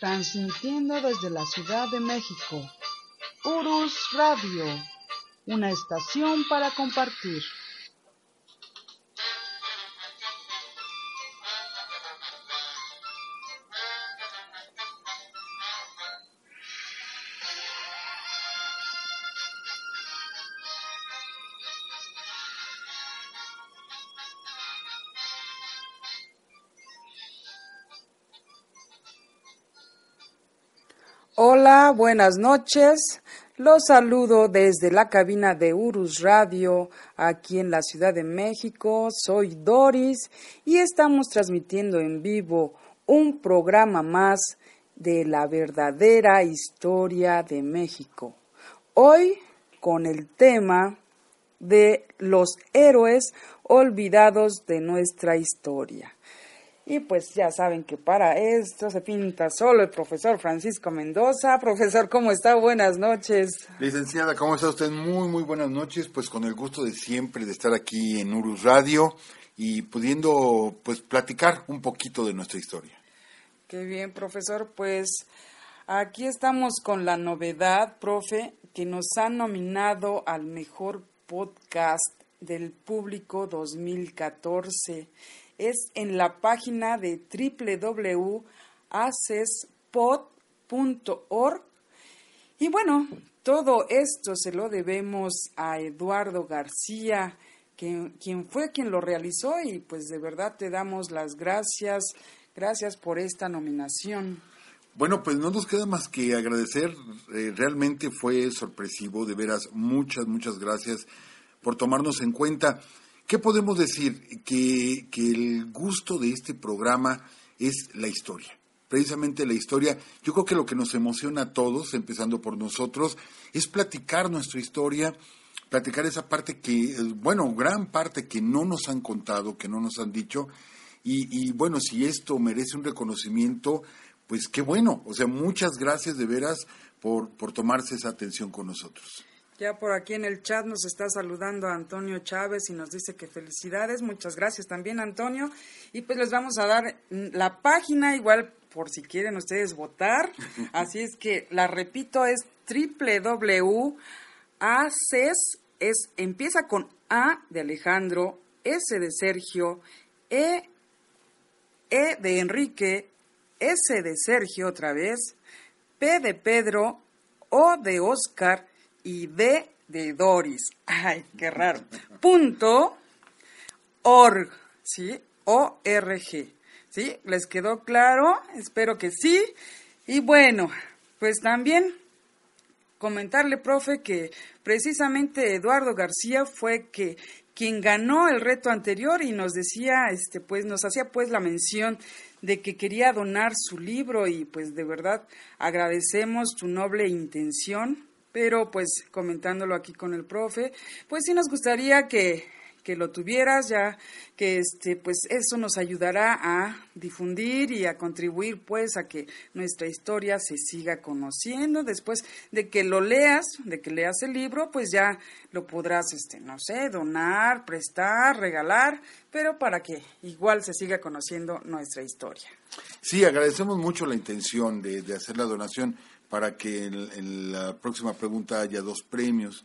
transmitiendo desde la Ciudad de México. Urus Radio, una estación para compartir. Buenas noches. Los saludo desde la cabina de Urus Radio aquí en la Ciudad de México. Soy Doris y estamos transmitiendo en vivo un programa más de la verdadera historia de México. Hoy con el tema de los héroes olvidados de nuestra historia. Y pues ya saben que para esto se pinta solo el profesor Francisco Mendoza. Profesor, ¿cómo está? Buenas noches. Licenciada, ¿cómo está usted? Muy, muy buenas noches. Pues con el gusto de siempre de estar aquí en Urus Radio y pudiendo pues platicar un poquito de nuestra historia. Qué bien, profesor. Pues aquí estamos con la novedad, profe, que nos han nominado al mejor podcast del público 2014 es en la página de www.acespod.org. Y bueno, todo esto se lo debemos a Eduardo García, que, quien fue quien lo realizó y pues de verdad te damos las gracias. Gracias por esta nominación. Bueno, pues no nos queda más que agradecer. Eh, realmente fue sorpresivo, de veras. Muchas, muchas gracias por tomarnos en cuenta. ¿Qué podemos decir? Que, el gusto de este programa es la historia. Precisamente la historia, yo creo que lo que nos emociona a todos, empezando por nosotros, es platicar nuestra historia, platicar esa parte que, bueno, gran parte que no nos han contado, que no nos han dicho, y, bueno, si esto merece un reconocimiento, pues qué bueno, o sea, muchas gracias de veras por, por tomarse esa atención con nosotros. Ya por aquí en el chat nos está saludando Antonio Chávez y nos dice que felicidades. Muchas gracias también, Antonio. Y pues les vamos a dar la página, igual por si quieren ustedes votar. Así es que la repito, es www.aces, es, empieza con A de Alejandro, S de Sergio, E, E de Enrique, S de Sergio otra vez, P de Pedro, O de Oscar, y de Doris. Ay, qué raro. Punto org, ¿sí? O-R-G. ¿Sí? ¿Les quedó claro? Espero que sí. Y bueno, pues también comentarle, profe, que precisamente Eduardo García fue que quien ganó el reto anterior y nos decía, este, pues nos hacía pues la mención de que quería donar su libro y pues de verdad agradecemos tu noble intención pero pues comentándolo aquí con el profe, pues sí nos gustaría que, que lo tuvieras, ya que este, pues eso nos ayudará a difundir y a contribuir pues a que nuestra historia se siga conociendo. Después de que lo leas, de que leas el libro, pues ya lo podrás, este, no sé, donar, prestar, regalar, pero para que igual se siga conociendo nuestra historia. Sí, agradecemos mucho la intención de, de hacer la donación para que en, la próxima pregunta haya dos premios.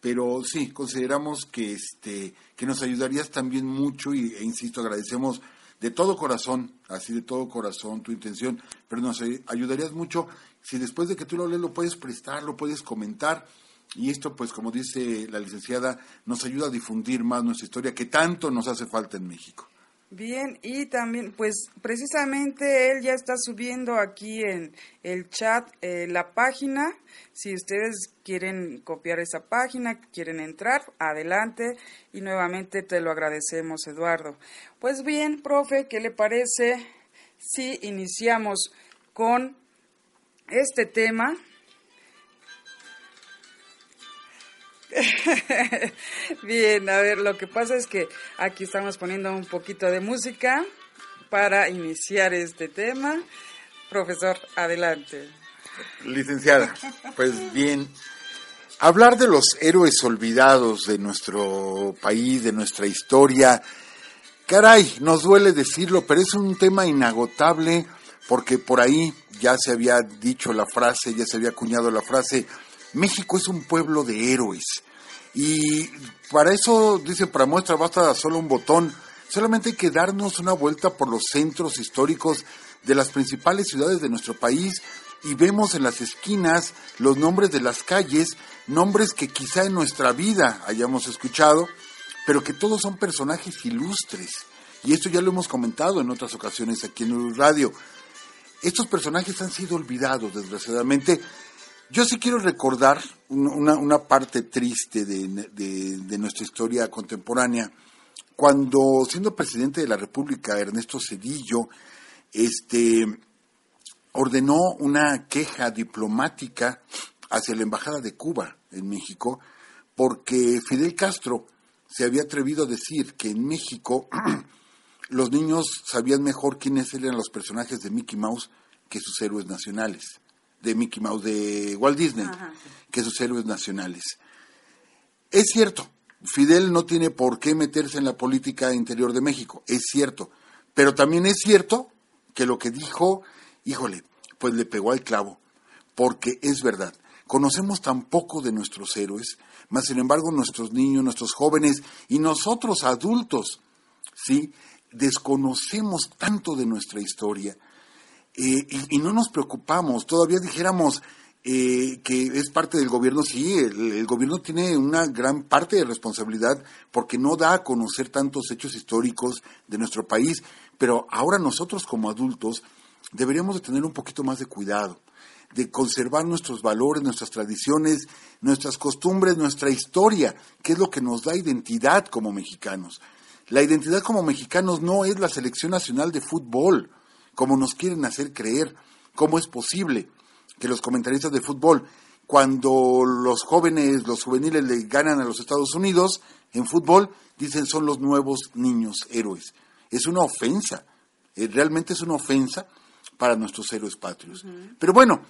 Pero sí, consideramos que, este, que nos ayudarías también mucho y, e insisto, agradecemos de todo corazón, así de todo corazón tu intención, pero nos ayudarías mucho si después de que tú lo lees lo puedes prestar, lo puedes comentar. Y esto, pues, como dice la licenciada, nos ayuda a difundir más nuestra historia que tanto nos hace falta en México. Bien, y también, pues precisamente él ya está subiendo aquí en el chat eh, la página. Si ustedes quieren copiar esa página, quieren entrar, adelante. Y nuevamente te lo agradecemos, Eduardo. Pues bien, profe, ¿qué le parece si iniciamos con este tema? Bien, a ver, lo que pasa es que aquí estamos poniendo un poquito de música para iniciar este tema. Profesor, adelante. Licenciada, pues bien, hablar de los héroes olvidados de nuestro país, de nuestra historia, caray, nos duele decirlo, pero es un tema inagotable porque por ahí ya se había dicho la frase, ya se había acuñado la frase, México es un pueblo de héroes. Y para eso, dice, para muestra basta solo un botón, solamente hay que darnos una vuelta por los centros históricos de las principales ciudades de nuestro país y vemos en las esquinas los nombres de las calles, nombres que quizá en nuestra vida hayamos escuchado, pero que todos son personajes ilustres. Y esto ya lo hemos comentado en otras ocasiones aquí en el radio. Estos personajes han sido olvidados, desgraciadamente. Yo sí quiero recordar una, parte triste de, nuestra historia contemporánea. Cuando, siendo presidente de la República, Ernesto Cedillo, este, ordenó una queja diplomática hacia la Embajada de Cuba en México, porque Fidel Castro se había atrevido a decir que en México los niños sabían mejor quiénes eran los personajes de Mickey Mouse que sus héroes nacionales, de Mickey Mouse de Walt Disney, que sus héroes nacionales. Es cierto, Fidel no tiene por qué meterse en la política interior de México, es cierto, pero también es cierto que lo que dijo, híjole, pues le pegó al clavo, porque es verdad. Conocemos tan poco de nuestros héroes, mas sin embargo nuestros niños, nuestros jóvenes y nosotros adultos, ¿sí? Desconocemos tanto de nuestra historia eh, y, no nos preocupamos. Todavía dijéramos eh, que es parte del gobierno, sí, el, gobierno tiene una gran parte de responsabilidad porque no da a conocer tantos hechos históricos de nuestro país, pero ahora nosotros como adultos deberíamos de tener un poquito más de cuidado de conservar nuestros valores, nuestras tradiciones, nuestras costumbres, nuestra historia, que es lo que nos da identidad como mexicanos. La identidad como mexicanos no es la selección nacional de fútbol, como nos quieren hacer creer. ¿Cómo es posible que los comentaristas de fútbol, cuando los jóvenes, los juveniles le ganan a los Estados Unidos en fútbol, dicen son los nuevos niños héroes? Es una ofensa, eh, realmente es una ofensa para nuestros héroes patrios. Pero bueno,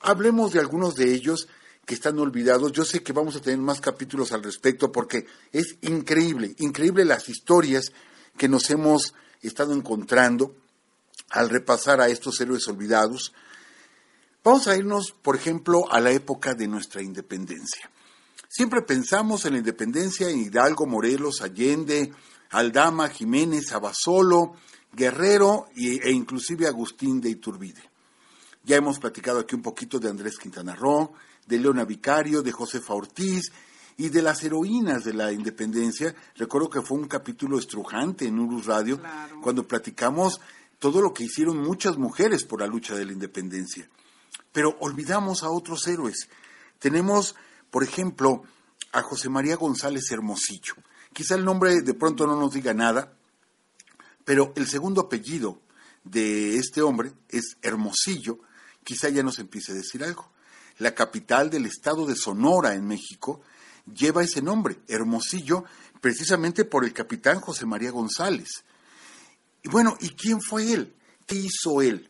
hablemos de algunos de ellos que están olvidados. Yo sé que vamos a tener más capítulos al respecto porque es increíble, increíble las historias que nos hemos estado encontrando al repasar a estos héroes olvidados. Vamos a irnos, por ejemplo, a la época de nuestra independencia. Siempre pensamos en la independencia en Hidalgo, Morelos, Allende, Aldama, Jiménez, Abasolo, Guerrero e inclusive Agustín de Iturbide. Ya hemos platicado aquí un poquito de Andrés Quintana Roo, de Leona Vicario, de Josefa Ortiz y de las heroínas de la independencia. Recuerdo que fue un capítulo estrujante en Urus Radio cuando platicamos todo lo que hicieron muchas mujeres por la lucha de la independencia. Pero olvidamos a otros héroes. Tenemos, por ejemplo, a José María González Hermosillo. Quizá el nombre de pronto no nos diga nada, pero el segundo apellido de este hombre es Hermosillo, quizá ya nos empiece a decir algo. La capital del estado de Sonora en México lleva ese nombre, Hermosillo, precisamente por el capitán José María González. Y bueno, ¿y quién fue él? ¿Qué hizo él?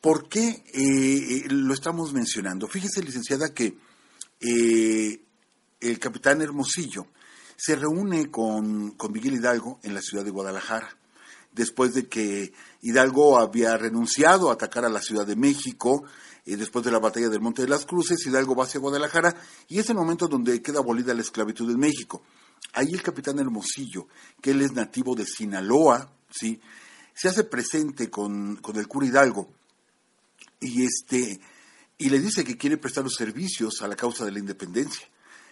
¿Por qué eh, eh, lo estamos mencionando? Fíjese, licenciada, que eh, el capitán Hermosillo se reúne con, con Miguel Hidalgo en la ciudad de Guadalajara después de que Hidalgo había renunciado a atacar a la Ciudad de México, eh, después de la batalla del Monte de las Cruces, Hidalgo va hacia Guadalajara y es el momento donde queda abolida la esclavitud en México. Ahí el capitán Hermosillo, que él es nativo de Sinaloa, ¿sí? se hace presente con, con el cura Hidalgo y, este, y le dice que quiere prestar los servicios a la causa de la independencia.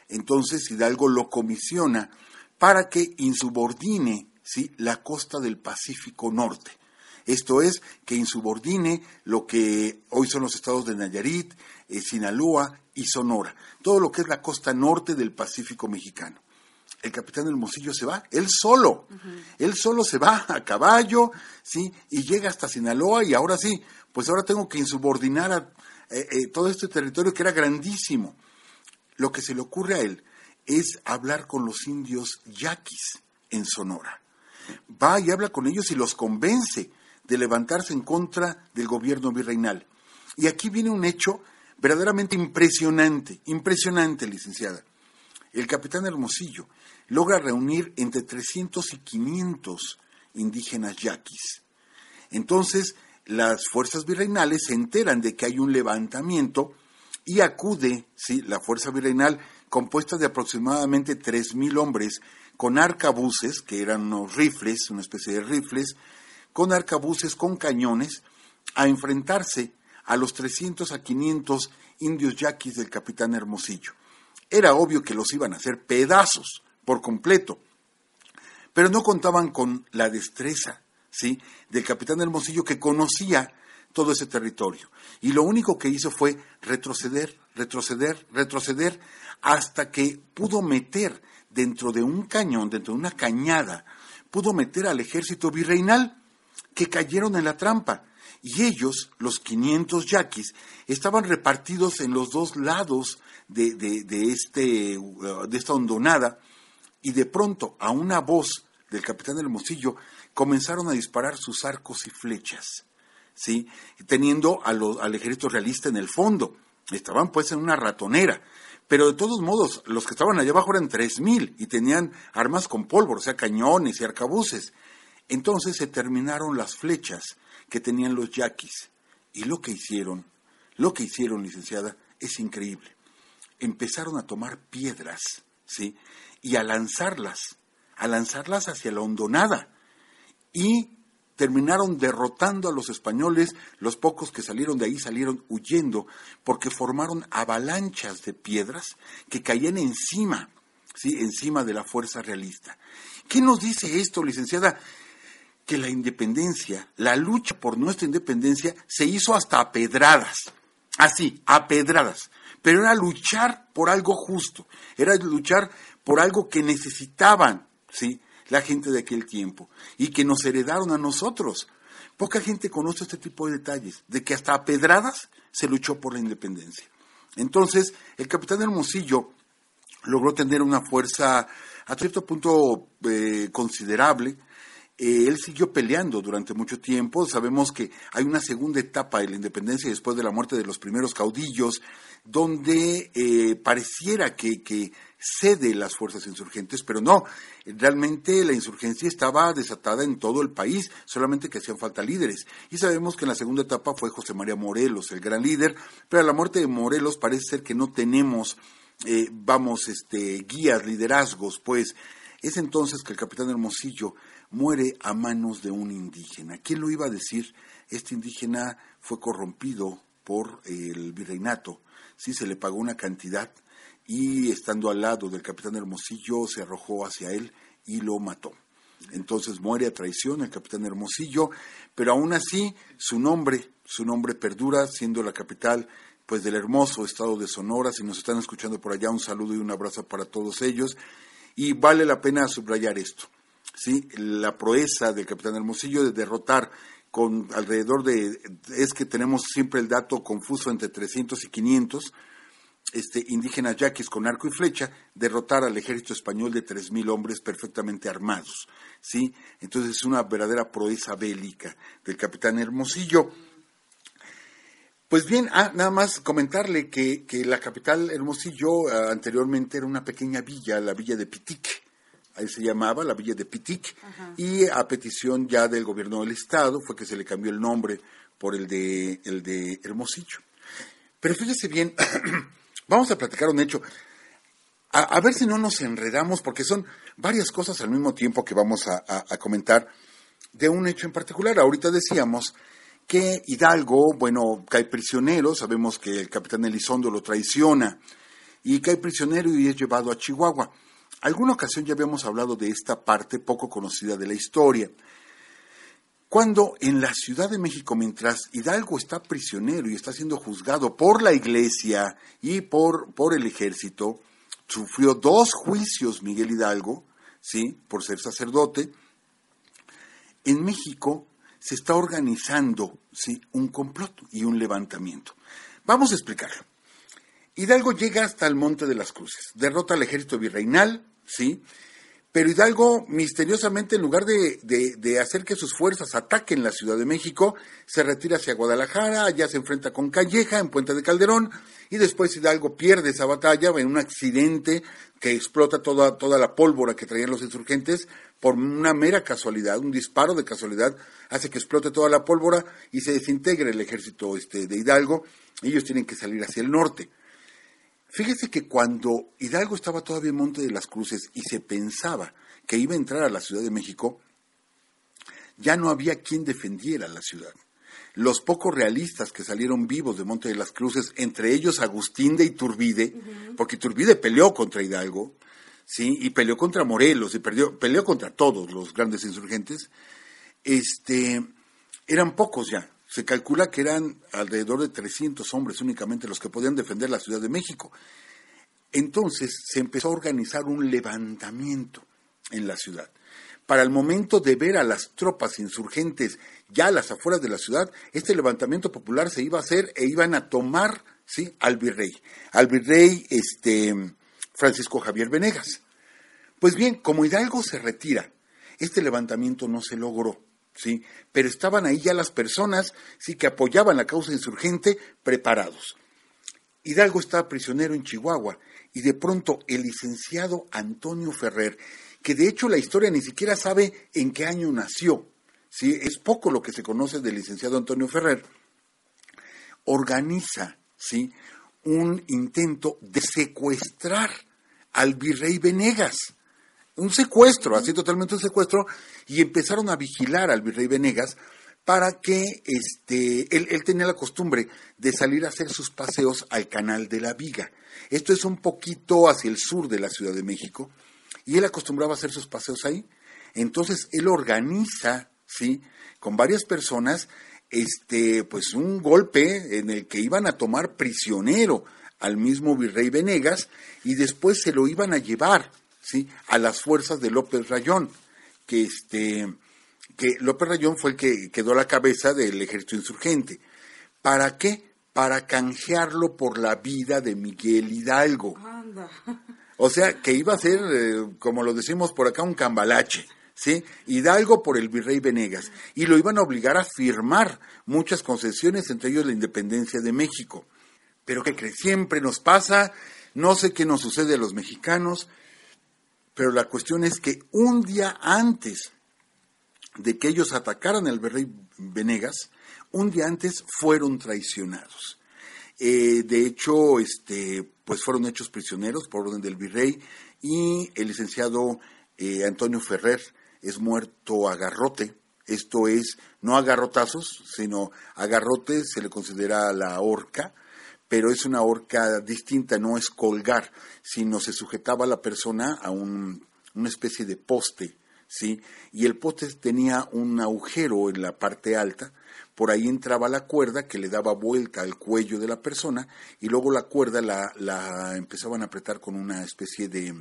Entonces Hidalgo lo comisiona para que insubordine ¿sí? la costa del Pacífico Norte. Esto es, que insubordine lo que hoy son los estados de Nayarit, eh, Sinaloa y Sonora, todo lo que es la costa norte del Pacífico mexicano. El capitán Hermosillo se va, él solo, él solo se va a caballo, ¿sí? Y llega hasta Sinaloa y ahora sí, pues ahora tengo que insubordinar a eh, eh, todo este territorio que era grandísimo. Lo que se le ocurre a él es hablar con los indios yaquis en Sonora va y habla con ellos y los convence de levantarse en contra del gobierno virreinal. Y aquí viene un hecho verdaderamente impresionante, impresionante, licenciada. El capitán Hermosillo logra reunir entre 300 y 500 indígenas yaquis. Entonces, las fuerzas virreinales se enteran de que hay un levantamiento y acude, ¿sí? la fuerza virreinal compuesta de aproximadamente 3.000 hombres con arcabuces, que eran unos rifles, una especie de rifles, con arcabuces, con cañones, a enfrentarse a los 300 a 500 indios yaquis del capitán Hermosillo. Era obvio que los iban a hacer pedazos por completo, pero no contaban con la destreza ¿sí? del capitán Hermosillo que conocía todo ese territorio. Y lo único que hizo fue retroceder, retroceder, retroceder, hasta que pudo meter dentro de un cañón, dentro de una cañada, pudo meter al ejército virreinal, que cayeron en la trampa. Y ellos, los 500 yaquis, estaban repartidos en los dos lados de, de, este, uh, de esta hondonada, y de pronto, a una voz del capitán Hermosillo, comenzaron a disparar sus arcos y flechas, ¿sí? teniendo al ejército realista en el fondo. Estaban pues en una ratonera. Pero de todos modos, los que estaban allá abajo eran tres mil y tenían armas con pólvora, o sea, cañones y arcabuces. Entonces se terminaron las flechas que tenían los yaquis. Y lo que hicieron, lo que hicieron, licenciada, es increíble. Empezaron a tomar piedras, ¿sí? Y a lanzarlas, a lanzarlas hacia la hondonada. Y terminaron derrotando a los españoles, los pocos que salieron de ahí salieron huyendo porque formaron avalanchas de piedras que caían encima, ¿sí? encima de la fuerza realista. ¿Qué nos dice esto, licenciada? Que la independencia, la lucha por nuestra independencia se hizo hasta a pedradas, así, a pedradas, pero era luchar por algo justo, era luchar por algo que necesitaban, ¿sí? la gente de aquel tiempo y que nos heredaron a nosotros. Poca gente conoce este tipo de detalles, de que hasta a pedradas se luchó por la independencia. Entonces, el capitán Hermosillo logró tener una fuerza a cierto punto eh, considerable. Eh, él siguió peleando durante mucho tiempo. Sabemos que hay una segunda etapa de la independencia después de la muerte de los primeros caudillos, donde eh, pareciera que, que cede las fuerzas insurgentes, pero no, realmente la insurgencia estaba desatada en todo el país, solamente que hacían falta líderes. Y sabemos que en la segunda etapa fue José María Morelos, el gran líder, pero a la muerte de Morelos parece ser que no tenemos, eh, vamos, este, guías, liderazgos, pues es entonces que el capitán Hermosillo muere a manos de un indígena. ¿Quién lo iba a decir? Este indígena fue corrompido por el virreinato, sí se le pagó una cantidad y estando al lado del capitán Hermosillo se arrojó hacia él y lo mató. Entonces muere a traición el capitán Hermosillo, pero aún así su nombre, su nombre perdura siendo la capital pues del hermoso estado de Sonora. Si nos están escuchando por allá, un saludo y un abrazo para todos ellos. Y vale la pena subrayar esto, ¿sí? La proeza del capitán Hermosillo de derrotar con alrededor de, es que tenemos siempre el dato confuso entre 300 y 500, este, indígenas yaquis con arco y flecha derrotar al ejército español de 3.000 hombres perfectamente armados. ¿sí? Entonces es una verdadera proeza bélica del capitán Hermosillo. Pues bien, ah, nada más comentarle que, la capital Hermosillo ah, anteriormente era una pequeña villa, la villa de Pitic, ahí se llamaba la villa de Pitic, y a petición ya del gobierno del estado fue que se le cambió el nombre por el de, el de Hermosillo. Pero fíjese bien, Vamos a platicar un hecho. A, ver si no nos enredamos, porque son varias cosas al mismo tiempo que vamos a, comentar de un hecho en particular. Ahorita decíamos que Hidalgo, bueno, cae prisionero, sabemos que el capitán Elizondo lo traiciona y cae prisionero y es llevado a Chihuahua. Alguna ocasión ya habíamos hablado de esta parte poco conocida de la historia. Cuando en la Ciudad de México, mientras Hidalgo está prisionero y está siendo juzgado por la iglesia y por, por el ejército, sufrió dos juicios Miguel Hidalgo, ¿sí? por ser sacerdote, en México se está organizando ¿sí? un complot y un levantamiento. Vamos a explicarlo. Hidalgo llega hasta el Monte de las Cruces, derrota al ejército virreinal, ¿sí? Pero Hidalgo, misteriosamente, en lugar de, de, hacer que sus fuerzas ataquen la Ciudad de México, se retira hacia Guadalajara, allá se enfrenta con Calleja en Puente de Calderón, y después Hidalgo pierde esa batalla en un accidente que explota toda, toda la pólvora que traían los insurgentes por una mera casualidad, un disparo de casualidad, hace que explote toda la pólvora y se desintegre el ejército este, de Hidalgo, ellos tienen que salir hacia el norte. Fíjese que cuando Hidalgo estaba todavía en Monte de las Cruces y se pensaba que iba a entrar a la Ciudad de México, ya no había quien defendiera la ciudad. Los pocos realistas que salieron vivos de Monte de las Cruces, entre ellos Agustín de Iturbide, porque Iturbide peleó contra Hidalgo, ¿sí? y peleó contra Morelos, y perdió, peleó contra todos los grandes insurgentes, este, eran pocos ya. Se calcula que eran alrededor de 300 hombres únicamente los que podían defender la Ciudad de México. Entonces se empezó a organizar un levantamiento en la ciudad. Para el momento de ver a las tropas insurgentes ya a las afueras de la ciudad, este levantamiento popular se iba a hacer e iban a tomar ¿sí? al virrey, al virrey este, Francisco Javier Venegas. Pues bien, como Hidalgo se retira, este levantamiento no se logró. ¿Sí? Pero estaban ahí ya las personas, sí, que apoyaban la causa insurgente, preparados. Hidalgo estaba prisionero en Chihuahua y de pronto el licenciado Antonio Ferrer, que de hecho la historia ni siquiera sabe en qué año nació, ¿sí? es poco lo que se conoce del licenciado Antonio Ferrer, organiza ¿sí? un intento de secuestrar al virrey Venegas un secuestro, así totalmente un secuestro, y empezaron a vigilar al virrey Venegas para que este, él, tenía la costumbre de salir a hacer sus paseos al canal de la Viga. Esto es un poquito hacia el sur de la Ciudad de México, y él acostumbraba a hacer sus paseos ahí. Entonces él organiza, ¿sí? con varias personas, este, pues un golpe en el que iban a tomar prisionero al mismo virrey Venegas y después se lo iban a llevar ¿sí? a las fuerzas de López Rayón, que, este, que López Rayón fue el que quedó a la cabeza del ejército insurgente. ¿Para qué? Para canjearlo por la vida de Miguel Hidalgo. O sea, que iba a ser, eh, como lo decimos por acá, un cambalache. ¿sí? Hidalgo por el virrey Venegas, y lo iban a obligar a firmar muchas concesiones, entre ellos la independencia de México. Pero que siempre nos pasa, no sé qué nos sucede a los mexicanos, pero la cuestión es que un día antes de que ellos atacaran al virrey Venegas, un día antes fueron traicionados. Eh, de hecho, este, pues fueron hechos prisioneros por orden del virrey y el licenciado eh, Antonio Ferrer es muerto a garrote. Esto es, no a garrotazos, sino a garrote se le considera la horca, pero es una horca distinta, no es colgar, sino se sujetaba a la persona a un, una especie de poste, ¿sí? Y el poste tenía un agujero en la parte alta, por ahí entraba la cuerda que le daba vuelta al cuello de la persona y luego la cuerda la, la empezaban a apretar con una especie de,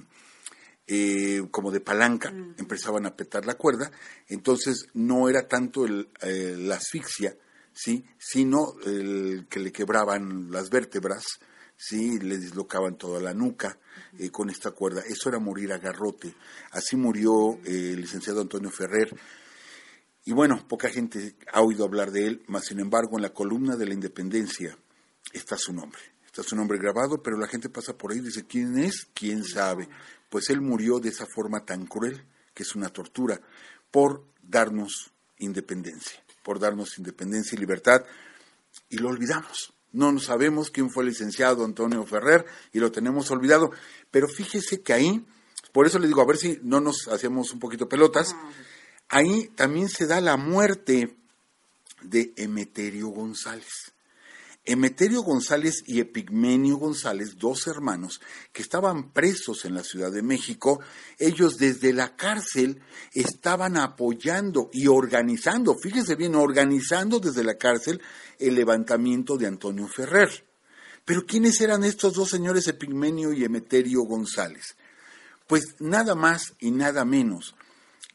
eh, como de palanca, mm. empezaban a apretar la cuerda, entonces no era tanto el, eh, la asfixia, ¿sí? sino el que le quebraban las vértebras, ¿sí? le dislocaban toda la nuca eh, con esta cuerda. Eso era morir a garrote. Así murió eh, el licenciado Antonio Ferrer. Y bueno, poca gente ha oído hablar de él, mas sin embargo en la columna de la independencia está su nombre. Está su nombre grabado, pero la gente pasa por ahí y dice, ¿quién es? ¿Quién sabe? Pues él murió de esa forma tan cruel, que es una tortura, por darnos independencia por darnos independencia y libertad, y lo olvidamos. No sabemos quién fue el licenciado Antonio Ferrer y lo tenemos olvidado. Pero fíjese que ahí, por eso le digo, a ver si no nos hacemos un poquito pelotas, ahí también se da la muerte de Emeterio González. Emeterio González y Epigmenio González, dos hermanos que estaban presos en la Ciudad de México, ellos desde la cárcel estaban apoyando y organizando, fíjese bien, organizando desde la cárcel el levantamiento de Antonio Ferrer. Pero ¿quiénes eran estos dos señores, Epigmenio y Emeterio González? Pues nada más y nada menos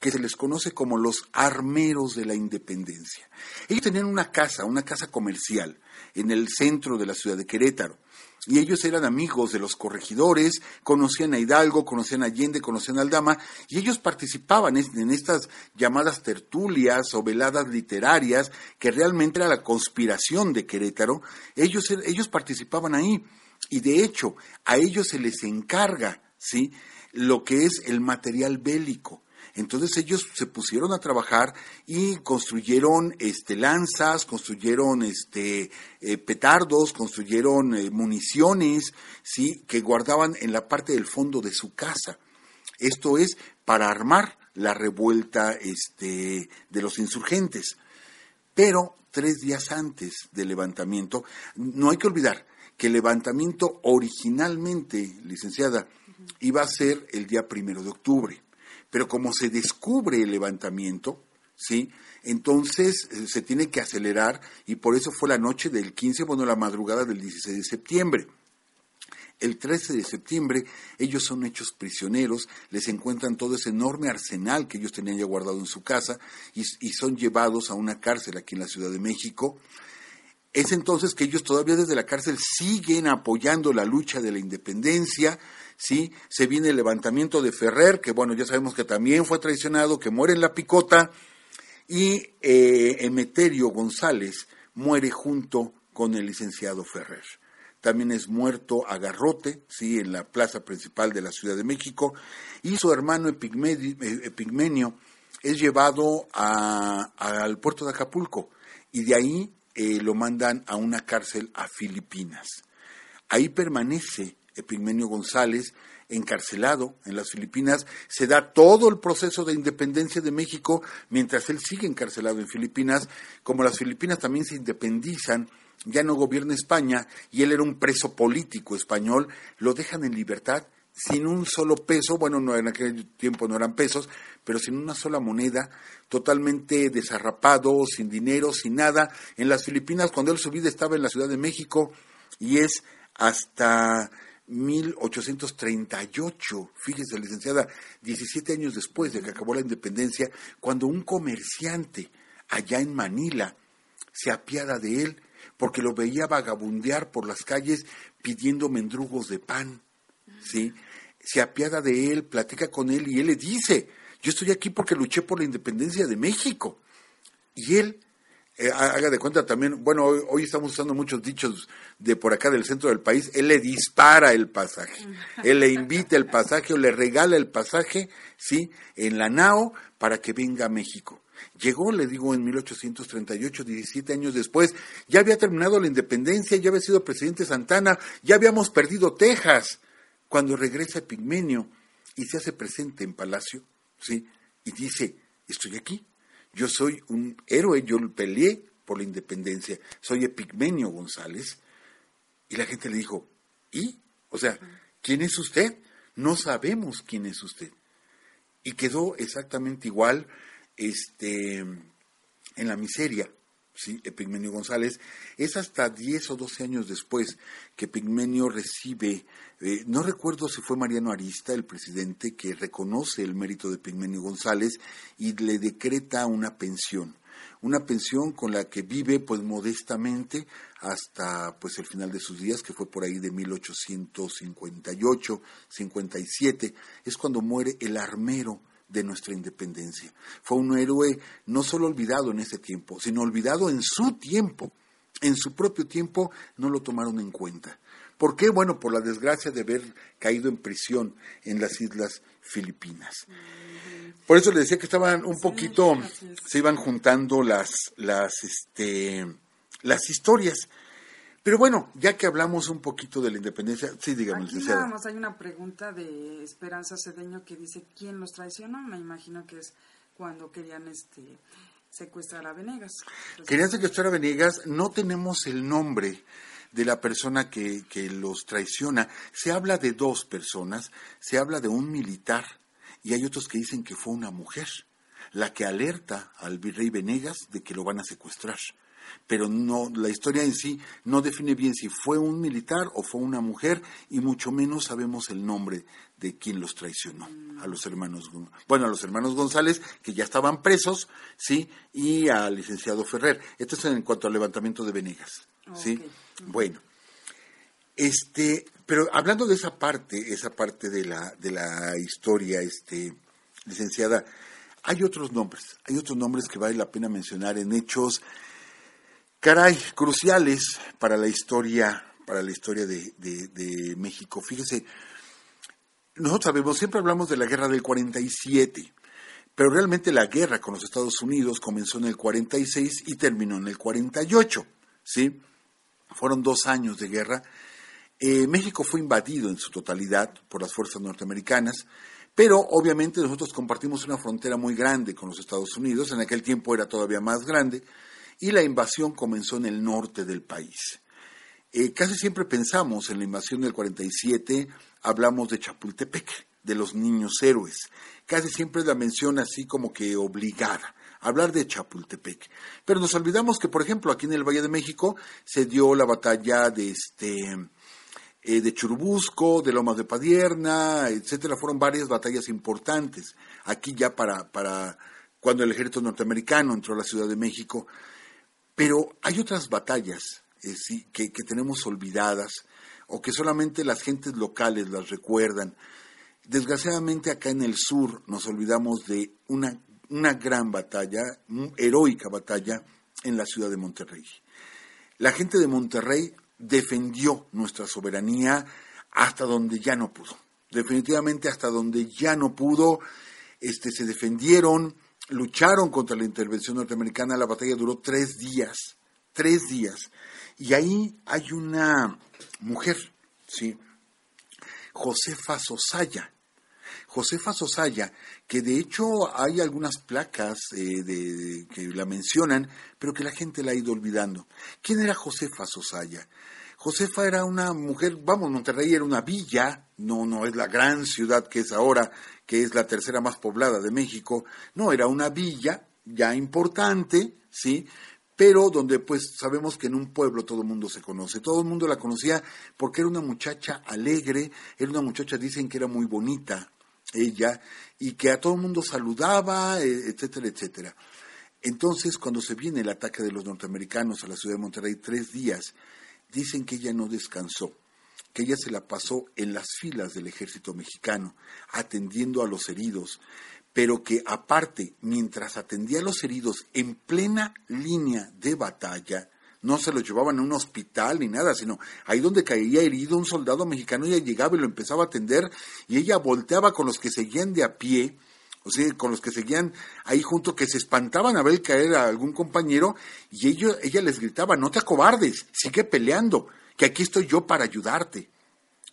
que se les conoce como los armeros de la independencia. Ellos tenían una casa, una casa comercial, en el centro de la ciudad de Querétaro. y ellos eran amigos de los corregidores, conocían a Hidalgo, conocían a Allende, conocían a Aldama, y ellos participaban en estas llamadas tertulias o veladas literarias, que realmente era la conspiración de Querétaro, ellos, ellos participaban ahí, y de hecho, a ellos se les encarga, ¿sí?, lo que es el material bélico. Entonces ellos se pusieron a trabajar y construyeron este, lanzas, construyeron este, eh, petardos, construyeron eh, municiones, ¿sí? que guardaban en la parte del fondo de su casa. Esto es para armar la revuelta este, de los insurgentes. Pero tres días antes del levantamiento, no hay que olvidar que el levantamiento originalmente, licenciada, iba a ser el día primero de octubre pero como se descubre el levantamiento, ¿sí? Entonces eh, se tiene que acelerar y por eso fue la noche del 15, bueno, la madrugada del 16 de septiembre. El 13 de septiembre ellos son hechos prisioneros, les encuentran todo ese enorme arsenal que ellos tenían ya guardado en su casa y, y son llevados a una cárcel aquí en la Ciudad de México. Es entonces que ellos todavía desde la cárcel siguen apoyando la lucha de la independencia, ¿sí? Se viene el levantamiento de Ferrer, que bueno, ya sabemos que también fue traicionado, que muere en la picota, y eh, Emeterio González muere junto con el licenciado Ferrer. También es muerto a garrote, ¿sí? en la plaza principal de la Ciudad de México, y su hermano Epigmenio es llevado al puerto de Acapulco, y de ahí eh, lo mandan a una cárcel a Filipinas. Ahí permanece Epigmenio González, encarcelado en las Filipinas, se da todo el proceso de independencia de México mientras él sigue encarcelado en Filipinas, como las Filipinas también se independizan, ya no gobierna España y él era un preso político español, lo dejan en libertad sin un solo peso, bueno, no, en aquel tiempo no eran pesos, pero sin una sola moneda, totalmente desarrapado, sin dinero, sin nada. En las Filipinas, cuando él su vida estaba en la Ciudad de México, y es hasta 1838, fíjese licenciada, 17 años después de que acabó la independencia, cuando un comerciante allá en Manila se apiada de él porque lo veía vagabundear por las calles pidiendo mendrugos de pan, ¿sí? Se apiada de él, platica con él y él le dice, yo estoy aquí porque luché por la independencia de México. Y él eh, haga de cuenta también, bueno, hoy, estamos usando muchos dichos de por acá del centro del país, él le dispara el pasaje, él le invita el pasaje o le regala el pasaje, ¿sí? En la NAO para que venga a México. Llegó, le digo, en 1838, 17 años después, ya había terminado la independencia, ya había sido presidente Santana, ya habíamos perdido Texas. Cuando regresa Pigmenio y se hace presente en Palacio, ¿sí? Y dice, estoy aquí, yo soy un héroe, yo peleé por la independencia, soy Epigmenio González. Y la gente le dijo, ¿y? O sea, ¿quién es usted? No sabemos quién es usted. Y quedó exactamente igual este, en la miseria. ¿Sí? Epigmenio González, es hasta 10 o 12 años después que Epigmenio recibe, eh, no recuerdo si fue Mariano Arista, el presidente, que reconoce el mérito de Epigmenio González y le decreta una pensión una pensión con la que vive pues modestamente hasta pues el final de sus días que fue por ahí de 1858 57 es cuando muere el armero de nuestra independencia. Fue un héroe no solo olvidado en ese tiempo, sino olvidado en su tiempo. En su propio tiempo no lo tomaron en cuenta. ¿Por qué? Bueno, por la desgracia de haber caído en prisión en las islas Filipinas. Por eso le decía que estaban un poquito, se iban juntando las, las, este, las historias. Pero bueno, ya que hablamos un poquito de la independencia, sí, dígame, Aquí nada más hay una pregunta de Esperanza Cedeño que dice, ¿quién los traicionó? Me imagino que es cuando querían este secuestrar a Venegas. querían secuestrar a Venegas, no tenemos el nombre de la persona que, que los traiciona. Se habla de dos personas, se habla de un militar y hay otros que dicen que fue una mujer la que alerta al virrey Venegas de que lo van a secuestrar pero no, la historia en sí no define bien si fue un militar o fue una mujer y mucho menos sabemos el nombre de quien los traicionó a los hermanos bueno a los hermanos González que ya estaban presos sí y al licenciado Ferrer. Esto es en cuanto al levantamiento de Venegas sí bueno Este, pero hablando de esa parte, esa parte de la, de la historia, este, licenciada, hay otros nombres, hay otros nombres que vale la pena mencionar en hechos, caray, cruciales para la historia, para la historia de, México. Fíjese, nosotros sabemos, siempre hablamos de la guerra del 47, pero realmente la guerra con los Estados Unidos comenzó en el 46 y terminó en el 48, ¿sí? Fueron dos años de guerra. Eh, México fue invadido en su totalidad por las fuerzas norteamericanas, pero obviamente nosotros compartimos una frontera muy grande con los Estados Unidos, en aquel tiempo era todavía más grande, y la invasión comenzó en el norte del país. Eh, casi siempre pensamos en la invasión del 47, hablamos de Chapultepec, de los niños héroes. Casi siempre la mención así como que obligada, hablar de Chapultepec. Pero nos olvidamos que, por ejemplo, aquí en el Valle de México se dio la batalla de este eh, de Churubusco, de Lomas de Padierna, etcétera, fueron varias batallas importantes. Aquí ya para, para cuando el ejército norteamericano entró a la Ciudad de México. Pero hay otras batallas eh, que, tenemos olvidadas o que solamente las gentes locales las recuerdan. Desgraciadamente acá en el sur nos olvidamos de una, una gran batalla, heroica batalla en la ciudad de Monterrey. La gente de Monterrey defendió nuestra soberanía hasta donde ya no pudo. Definitivamente hasta donde ya no pudo, este, se defendieron, lucharon contra la intervención norteamericana. La batalla duró tres días, tres días. Y ahí hay una mujer, ¿sí? Josefa Sosaya. Josefa Sosaya, que de hecho hay algunas placas eh, de, que la mencionan, pero que la gente la ha ido olvidando. ¿Quién era Josefa Sosaya? Josefa era una mujer, vamos, Monterrey era una villa, no, no es la gran ciudad que es ahora, que es la tercera más poblada de México, no, era una villa ya importante, ¿sí? pero donde pues sabemos que en un pueblo todo el mundo se conoce. Todo el mundo la conocía porque era una muchacha alegre, era una muchacha, dicen que era muy bonita ella, y que a todo el mundo saludaba, e, etcétera, etcétera. Entonces, cuando se viene el ataque de los norteamericanos a la ciudad de Monterrey, tres días, dicen que ella no descansó, que ella se la pasó en las filas del ejército mexicano, atendiendo a los heridos, pero que aparte, mientras atendía a los heridos en plena línea de batalla, no se los llevaban a un hospital ni nada, sino ahí donde caía herido un soldado mexicano, ella llegaba y lo empezaba a atender y ella volteaba con los que seguían de a pie, o sea, con los que seguían ahí junto, que se espantaban a ver caer a algún compañero y ellos, ella les gritaba, no te acobardes, sigue peleando, que aquí estoy yo para ayudarte.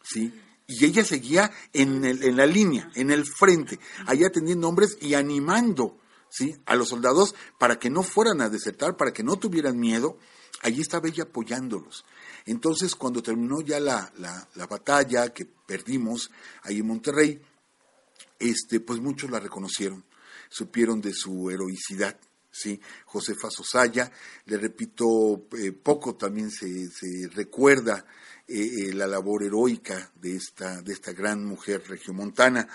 ¿Sí? y ella seguía en, en la línea, en el frente, ahí atendiendo hombres y animando ¿sí? a los soldados para que no fueran a desertar, para que no tuvieran miedo. Allí estaba ella apoyándolos. Entonces, cuando terminó ya la, la, batalla que perdimos ahí en Monterrey, este, pues muchos la reconocieron, supieron de su heroicidad. ¿sí? Josefa Sosaya, le repito, eh, poco también se, recuerda eh, eh, la labor heroica de esta, de esta gran mujer regiomontana.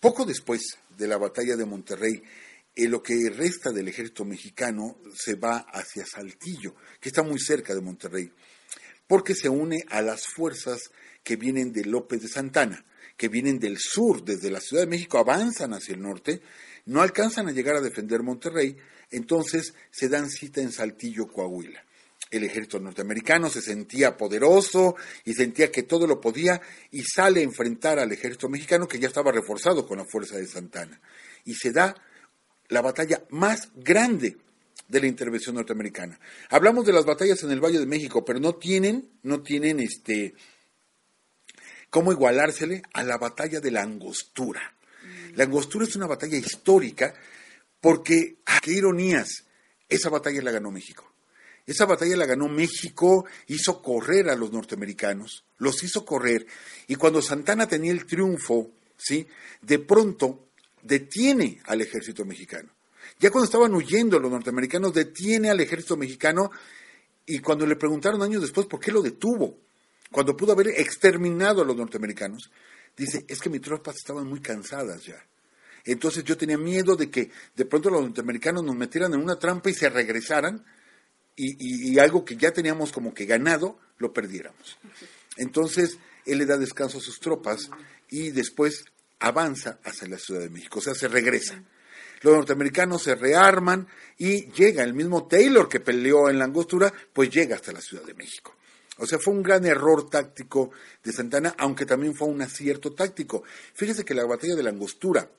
Poco después de la batalla de Monterrey, eh, lo que resta del ejército mexicano se va hacia Saltillo, que está muy cerca de Monterrey, porque se une a las fuerzas que vienen de López de Santana, que vienen del sur, desde la Ciudad de México, avanzan hacia el norte, no alcanzan a llegar a defender Monterrey, entonces se dan cita en Saltillo, Coahuila el ejército norteamericano se sentía poderoso y sentía que todo lo podía y sale a enfrentar al ejército mexicano que ya estaba reforzado con la fuerza de Santana. Y se da la batalla más grande de la intervención norteamericana. Hablamos de las batallas en el Valle de México, pero no tienen, no tienen este cómo igualársele a la batalla de la Angostura. La Angostura es una batalla histórica porque, ah, qué ironías, esa batalla la ganó México. Esa batalla la ganó México, hizo correr a los norteamericanos, los hizo correr. Y cuando Santana tenía el triunfo, ¿sí? de pronto detiene al ejército mexicano. Ya cuando estaban huyendo los norteamericanos, detiene al ejército mexicano y cuando le preguntaron años después por qué lo detuvo, cuando pudo haber exterminado a los norteamericanos, dice, es que mis tropas estaban muy cansadas ya. Entonces yo tenía miedo de que de pronto los norteamericanos nos metieran en una trampa y se regresaran y, algo que ya teníamos como que ganado, lo perdiéramos. Entonces, él le da descanso a sus tropas y después avanza hacia la Ciudad de México, o sea, se regresa. Los norteamericanos se rearman y llega el mismo Taylor que peleó en la angostura, pues llega hasta la Ciudad de México. O sea, fue un gran error táctico de Santana, aunque también fue un acierto táctico. Fíjese que la batalla de la angostura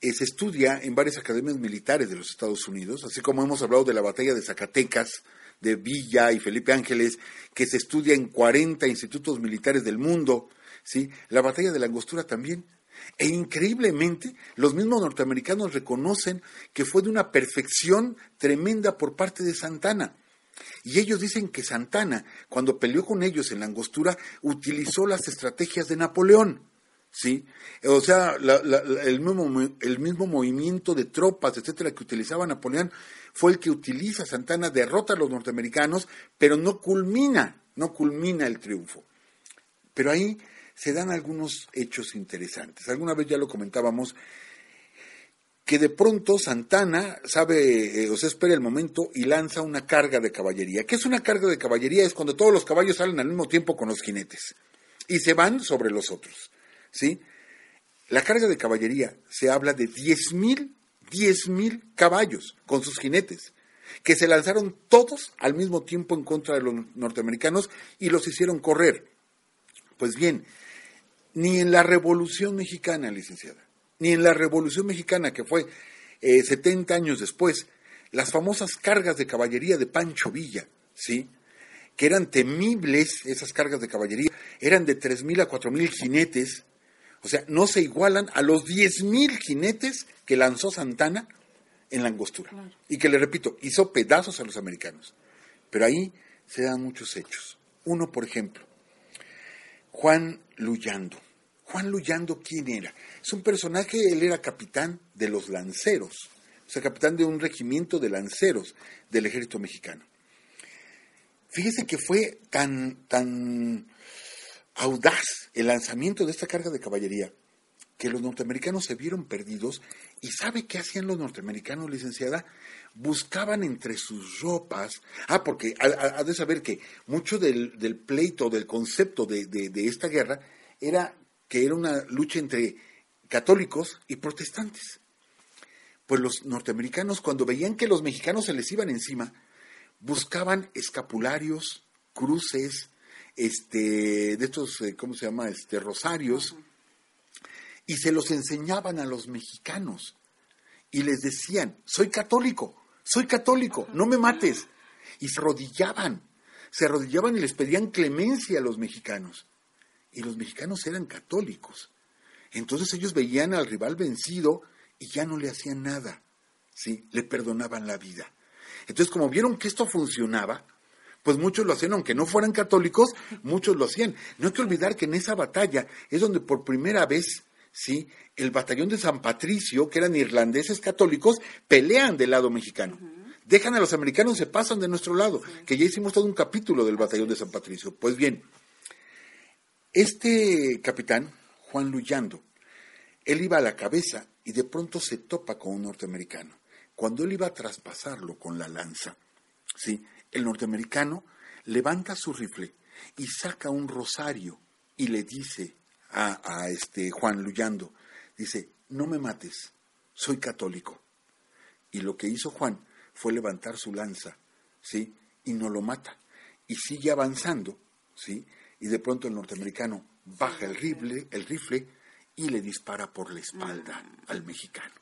eh, se estudia en varias academias militares de los Estados Unidos, así como hemos hablado de la batalla de Zacatecas, de Villa y Felipe Ángeles, que se estudia en 40 institutos militares del mundo, ¿sí? La batalla de la angostura también. E increíblemente, los mismos norteamericanos reconocen que fue de una perfección tremenda por parte de Santana. Y ellos dicen que Santana, cuando peleó con ellos en la angostura, utilizó las estrategias de Napoleón. ¿sí? O sea, el, mismo, el mismo movimiento de tropas, etcétera, que utilizaba Napoleón, fue el que utiliza Santana, derrota a los norteamericanos, pero no culmina, no culmina el triunfo. Pero ahí se dan algunos hechos interesantes. Alguna vez ya lo comentábamos, que de pronto Santana sabe, eh, o sea, espera el momento y lanza una carga de caballería. ¿Qué es una carga de caballería? Es cuando todos los caballos salen al mismo tiempo con los jinetes y se van sobre los otros, ¿sí? La carga de caballería se habla de 10.000, 10.000 caballos con sus jinetes, que se lanzaron todos al mismo tiempo en contra de los norteamericanos y los hicieron correr. Pues bien, ni en la Revolución Mexicana, licenciada, ni en la Revolución Mexicana, que fue 70 eh, años después, las famosas cargas de caballería de Pancho Villa, ¿sí? que eran temibles, esas cargas de caballería, eran de 3.000 a 4.000 jinetes, o sea, no se igualan a los 10.000 jinetes que lanzó Santana en la angostura. Y que, le repito, hizo pedazos a los americanos. Pero ahí se dan muchos hechos. Uno, por ejemplo, Juan Luyando. Juan Luyando, ¿quién era? Es un personaje, él era capitán de los lanceros, o sea, capitán de un regimiento de lanceros del ejército mexicano. Fíjese que fue tan, tan audaz el lanzamiento de esta carga de caballería que los norteamericanos se vieron perdidos y ¿sabe qué hacían los norteamericanos, licenciada? Buscaban entre sus ropas, ah, porque ha, de saber que mucho del, pleito, del concepto de, de esta guerra era que era una lucha entre católicos y protestantes. Pues los norteamericanos, cuando veían que los mexicanos se les iban encima, buscaban escapularios, cruces, este, de estos, eh, ¿cómo se llama? Este, rosarios, y se los enseñaban a los mexicanos. Y les decían, soy católico, soy católico, no me mates. Y se arrodillaban, se arrodillaban y les pedían clemencia a los mexicanos y los mexicanos eran católicos. Entonces ellos veían al rival vencido y ya no le hacían nada, ¿sí? Le perdonaban la vida. Entonces, como vieron que esto funcionaba, pues muchos lo hacían, aunque no fueran católicos, muchos lo hacían. No hay que olvidar que en esa batalla es donde por primera vez, ¿sí? El batallón de San Patricio, que eran irlandeses católicos, pelean del lado mexicano. Dejan a los americanos, se pasan de nuestro lado, que ya hicimos todo un capítulo del batallón de San Patricio. Pues bien, este capitán, Juan Luyando, él iba a la cabeza y de pronto se topa con un norteamericano. Cuando él iba a traspasarlo con la lanza, ¿sí? el norteamericano levanta su rifle y saca un rosario y le dice a, este Juan Luyando, dice, no me mates, soy católico. Y lo que hizo Juan fue levantar su lanza, ¿sí? Y no lo mata. Y sigue avanzando, ¿sí? Y de pronto el norteamericano baja el rifle, el rifle y le dispara por la espalda al mexicano.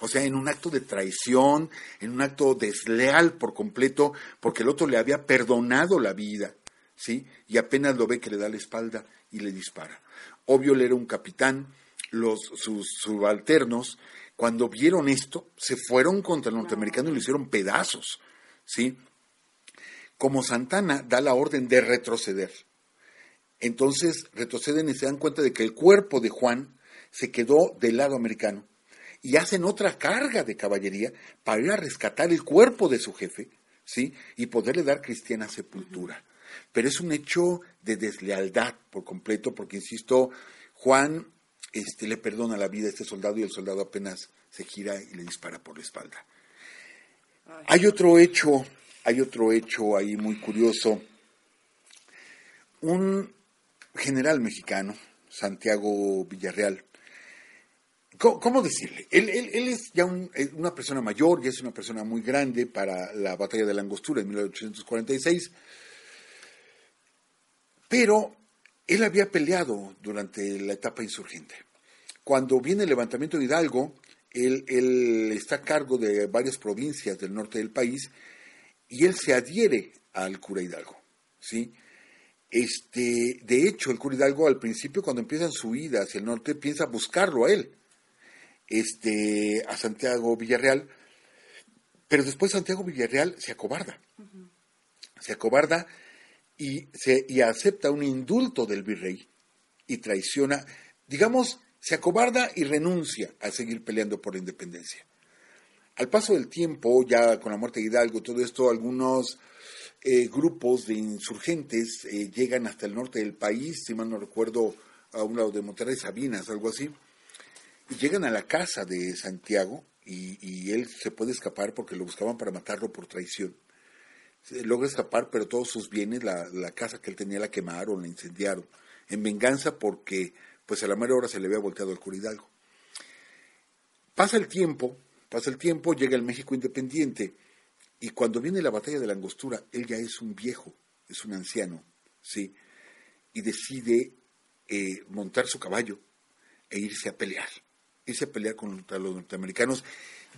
O sea, en un acto de traición, en un acto desleal por completo, porque el otro le había perdonado la vida, ¿sí? Y apenas lo ve que le da la espalda y le dispara. Obvio, él era un capitán, los, sus subalternos, cuando vieron esto, se fueron contra el norteamericano y le hicieron pedazos, ¿sí? Como Santana da la orden de retroceder. Entonces retroceden y se dan cuenta de que el cuerpo de Juan se quedó del lado americano y hacen otra carga de caballería para ir a rescatar el cuerpo de su jefe, ¿sí? Y poderle dar cristiana sepultura. Pero es un hecho de deslealdad por completo, porque insisto, Juan este, le perdona la vida a este soldado y el soldado apenas se gira y le dispara por la espalda. Hay otro hecho, hay otro hecho ahí muy curioso un general mexicano, Santiago Villarreal, ¿Cómo, decirle? Él, es ya eh, una persona mayor, ya es una persona muy grande para la batalla de la Angostura en 1846, pero él había peleado durante la etapa insurgente. Cuando viene el levantamiento de Hidalgo, él, él está a cargo de varias provincias del norte del país y él se adhiere al cura Hidalgo, ¿sí? Este, de hecho, el cura Hidalgo al principio, cuando empiezan su ida hacia el norte, piensa buscarlo a él, este, a Santiago Villarreal, pero después Santiago Villarreal se acobarda. Se acobarda y, se, y acepta un indulto del virrey y traiciona, digamos, se acobarda y renuncia a seguir peleando por la independencia. Al paso del tiempo, ya con la muerte de Hidalgo, todo esto, algunos eh, grupos de insurgentes eh, llegan hasta el norte del país, si mal no recuerdo, a un lado de Monterrey, Sabinas, algo así, y llegan a la casa de Santiago y, él se puede escapar porque lo buscaban para matarlo por traición. logra escapar, pero todos sus bienes, la, casa que él tenía la quemaron, la incendiaron, en venganza porque pues a la mera hora se le había volteado el curidalgo. Pasa el tiempo, pasa el tiempo, llega el México independiente y cuando viene la batalla de la angostura, él ya es un viejo, es un anciano, ¿sí? Y decide eh, montar su caballo e irse a pelear irse a pelear contra los norteamericanos.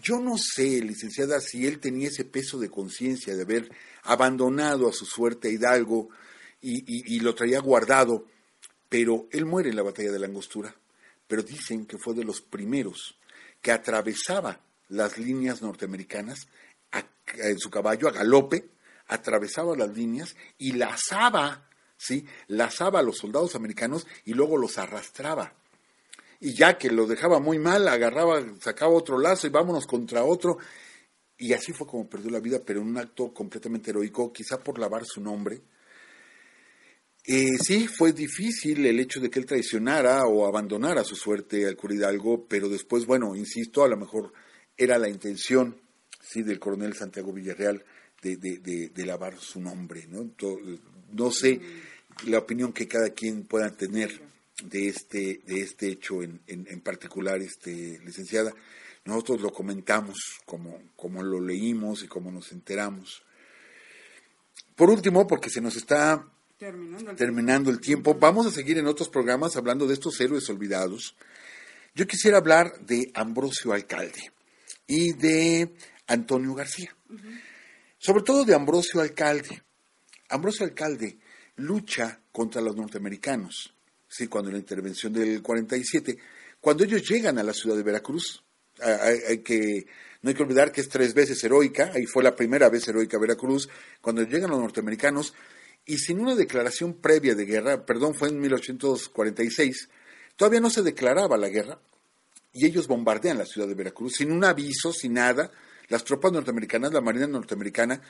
Yo no sé, licenciada, si él tenía ese peso de conciencia de haber abandonado a su suerte a Hidalgo y, lo traía guardado, pero él muere en la batalla de la Angostura. Pero dicen que fue de los primeros que atravesaba las líneas norteamericanas en su caballo a galope, atravesaba las líneas y lazaba, ¿sí? Lazaba a los soldados americanos y luego los arrastraba y ya que lo dejaba muy mal, agarraba, sacaba otro lazo y vámonos contra otro. Y así fue como perdió la vida, pero en un acto completamente heroico, quizá por lavar su nombre. Eh, sí, fue difícil el hecho de que él traicionara o abandonara su suerte al Curidalgo, pero después, bueno, insisto, a lo mejor era la intención sí, del coronel Santiago Villarreal de, de, de, lavar su nombre. ¿no? no sé la opinión que cada quien pueda tener de este, de este hecho en, en, particular, este, licenciada. Nosotros lo comentamos como, como lo leímos y como nos enteramos. Por último, porque se nos está terminando el, tiempo, vamos a seguir en otros programas hablando de estos héroes olvidados. Yo quisiera hablar de Ambrosio Alcalde y de Antonio García. Sobre todo de Ambrosio Alcalde. Ambrosio Alcalde lucha contra los norteamericanos sí, cuando la intervención del 47, cuando ellos llegan a la ciudad de Veracruz, hay, que, no hay que olvidar que es tres veces heroica, ahí fue la primera vez heroica Veracruz, cuando llegan los norteamericanos, y sin una declaración previa de guerra, perdón, fue en 1846, todavía no se declaraba la guerra, y ellos bombardean la ciudad de Veracruz sin un aviso, sin nada, las tropas norteamericanas, la Marina norteamericana,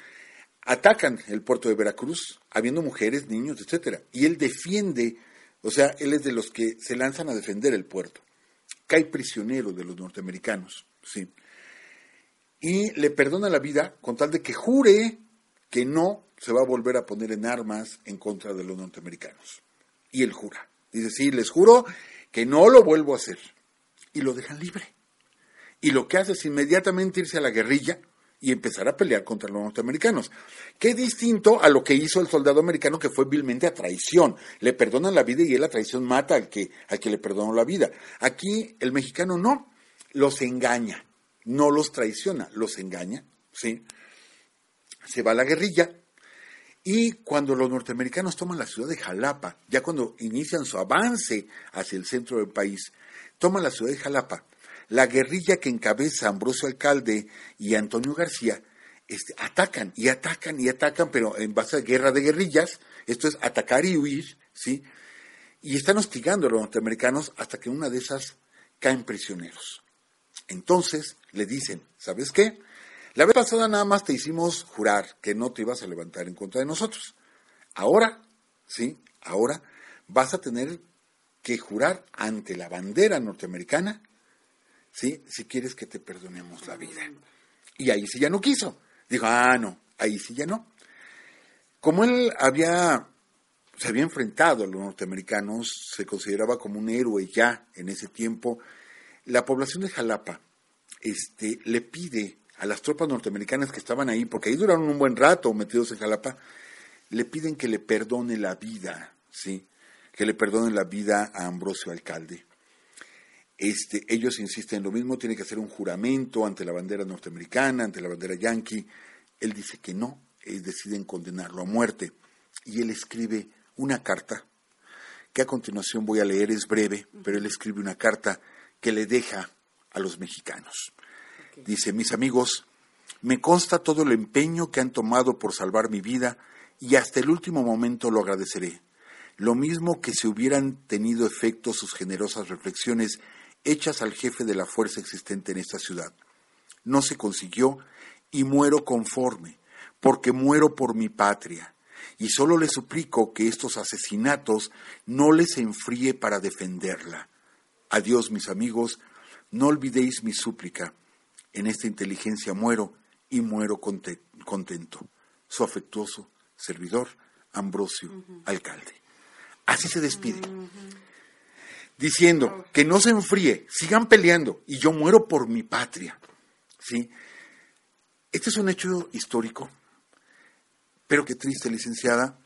atacan el puerto de Veracruz, habiendo mujeres, niños, etcétera, y él defiende o sea, él es de los que se lanzan a defender el puerto. Cae prisionero de los norteamericanos, sí. Y le perdona la vida con tal de que jure que no se va a volver a poner en armas en contra de los norteamericanos. Y él jura. Dice, sí, les juro que no lo vuelvo a hacer. Y lo dejan libre. Y lo que hace es inmediatamente irse a la guerrilla y empezar a pelear contra los norteamericanos. Qué distinto a lo que hizo el soldado americano que fue vilmente a traición. Le perdonan la vida y él a traición mata al que, al que le perdonó la vida. Aquí el mexicano no, los engaña, no los traiciona, los engaña, ¿sí? Se va a la guerrilla y cuando los norteamericanos toman la ciudad de Jalapa, ya cuando inician su avance hacia el centro del país, toman la ciudad de Jalapa, la guerrilla que encabeza Ambrosio Alcalde y Antonio García este, atacan y atacan y atacan, pero en base a guerra de guerrillas, esto es atacar y huir, ¿sí? Y están hostigando a los norteamericanos hasta que una de esas caen prisioneros. Entonces le dicen, ¿sabes qué? La vez pasada nada más te hicimos jurar que no te ibas a levantar en contra de nosotros. Ahora, ¿sí? Ahora vas a tener que jurar ante la bandera norteamericana ¿sí? Si quieres que te perdonemos la vida. Y ahí sí ya no quiso. Dijo, ah, no, ahí sí ya no. Como él había se había enfrentado a los norteamericanos, se consideraba como un héroe ya en ese tiempo. La población de Jalapa este, le pide a las tropas norteamericanas que estaban ahí, porque ahí duraron un buen rato metidos en Jalapa, le piden que le perdone la vida, ¿sí? Que le perdone la vida a Ambrosio Alcalde. Este, ellos insisten en lo mismo, tiene que hacer un juramento ante la bandera norteamericana, ante la bandera yanqui. Él dice que no, eh, deciden condenarlo a muerte. Y él escribe una carta, que a continuación voy a leer, es breve, pero él escribe una carta que le deja a los mexicanos. Dice, mis amigos, me consta todo el empeño que han tomado por salvar mi vida y hasta el último momento lo agradeceré. Lo mismo que si hubieran tenido efecto sus generosas reflexiones hechas al jefe de la fuerza existente en esta ciudad. No se consiguió y muero conforme, porque muero por mi patria, y solo le suplico que estos asesinatos no les enfríe para defenderla. Adiós, mis amigos, no olvidéis mi súplica. En esta inteligencia muero y muero contento. Su afectuoso servidor, Ambrosio, alcalde. Así se despide. Diciendo que no se enfríe, sigan peleando y yo muero por mi patria. ¿Sí? Este es un hecho histórico, pero qué triste, licenciada,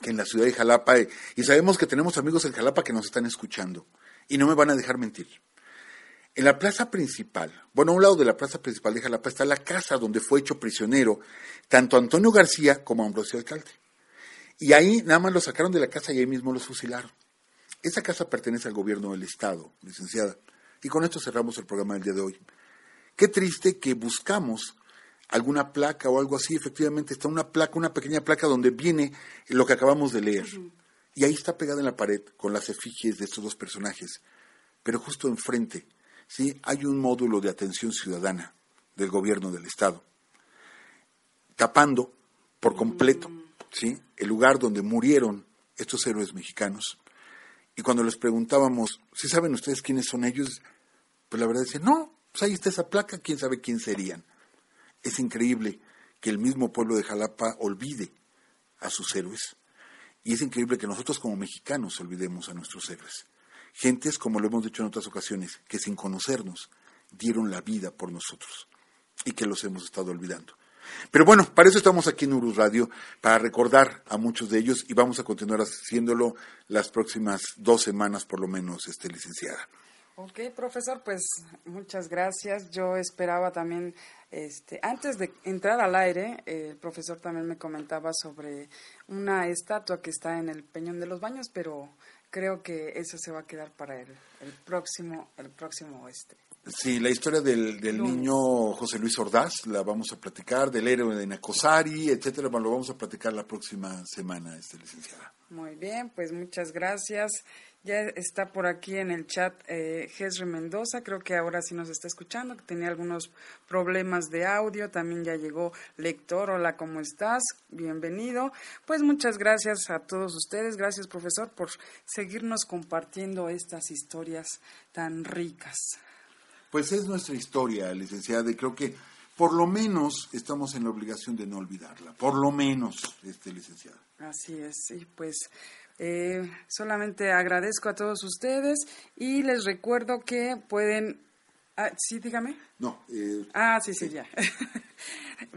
que en la ciudad de Jalapa, y sabemos que tenemos amigos en Jalapa que nos están escuchando, y no me van a dejar mentir. En la plaza principal, bueno, a un lado de la plaza principal de Jalapa está la casa donde fue hecho prisionero tanto Antonio García como Ambrosio Alcalde. Y ahí nada más lo sacaron de la casa y ahí mismo los fusilaron. Esa casa pertenece al gobierno del Estado, licenciada. Y con esto cerramos el programa del día de hoy. Qué triste que buscamos alguna placa o algo así. Efectivamente está una placa, una pequeña placa donde viene lo que acabamos de leer. Y ahí está pegada en la pared con las efigies de estos dos personajes. Pero justo enfrente ¿sí? hay un módulo de atención ciudadana del gobierno del Estado, tapando por completo ¿sí? el lugar donde murieron estos héroes mexicanos. Y cuando les preguntábamos, ¿sí saben ustedes quiénes son ellos? Pues la verdad es no, pues ahí está esa placa, quién sabe quién serían. Es increíble que el mismo pueblo de Jalapa olvide a sus héroes. Y es increíble que nosotros como mexicanos olvidemos a nuestros héroes. Gentes, como lo hemos dicho en otras ocasiones, que sin conocernos dieron la vida por nosotros y que los hemos estado olvidando. Pero bueno, para eso estamos aquí en Urus Radio, para recordar a muchos de ellos y vamos a continuar haciéndolo las próximas dos semanas por lo menos, este, licenciada. Ok, profesor, pues muchas gracias. Yo esperaba también, este, antes de entrar al aire, el profesor también me comentaba sobre una estatua que está en el Peñón de los Baños, pero creo que eso se va a quedar para el, el próximo, el próximo este. Sí, la historia del, del niño José Luis Ordaz la vamos a platicar, del héroe de Nacosari, etcétera, lo vamos a platicar la próxima semana, este, licenciada. Muy bien, pues muchas gracias. Ya está por aquí en el chat eh, Mendoza, creo que ahora sí nos está escuchando, que tenía algunos problemas de audio, también ya llegó lector, hola, ¿cómo estás? Bienvenido. Pues muchas gracias a todos ustedes, gracias profesor por seguirnos compartiendo estas historias tan ricas. Pues es nuestra historia, licenciada, y creo que por lo menos estamos en la obligación de no olvidarla, por lo menos, este, licenciada. Así es, y pues eh, solamente agradezco a todos ustedes y les recuerdo que pueden... Ah, sí, dígame. No. Eh, ah, sí, sí, ya.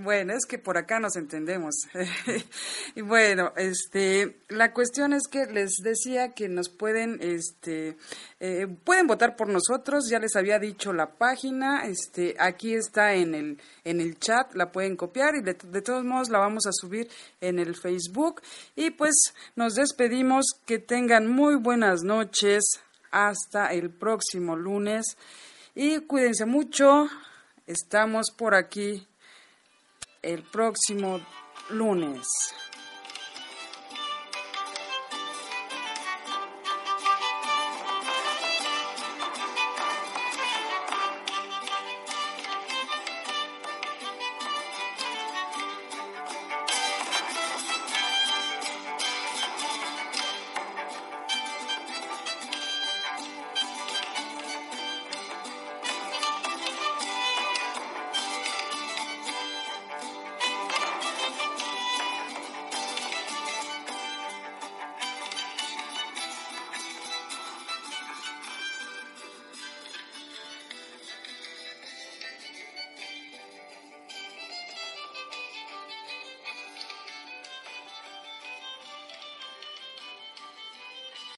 bueno, es que por acá nos entendemos. y bueno, este, la cuestión es que les decía que nos pueden, este, eh, pueden votar por nosotros. Ya les había dicho la página, este, aquí está en el, en el chat, la pueden copiar y de, de todos modos la vamos a subir en el Facebook. Y pues nos despedimos. Que tengan muy buenas noches. Hasta el próximo lunes. Y cuídense mucho. Estamos por aquí el próximo lunes.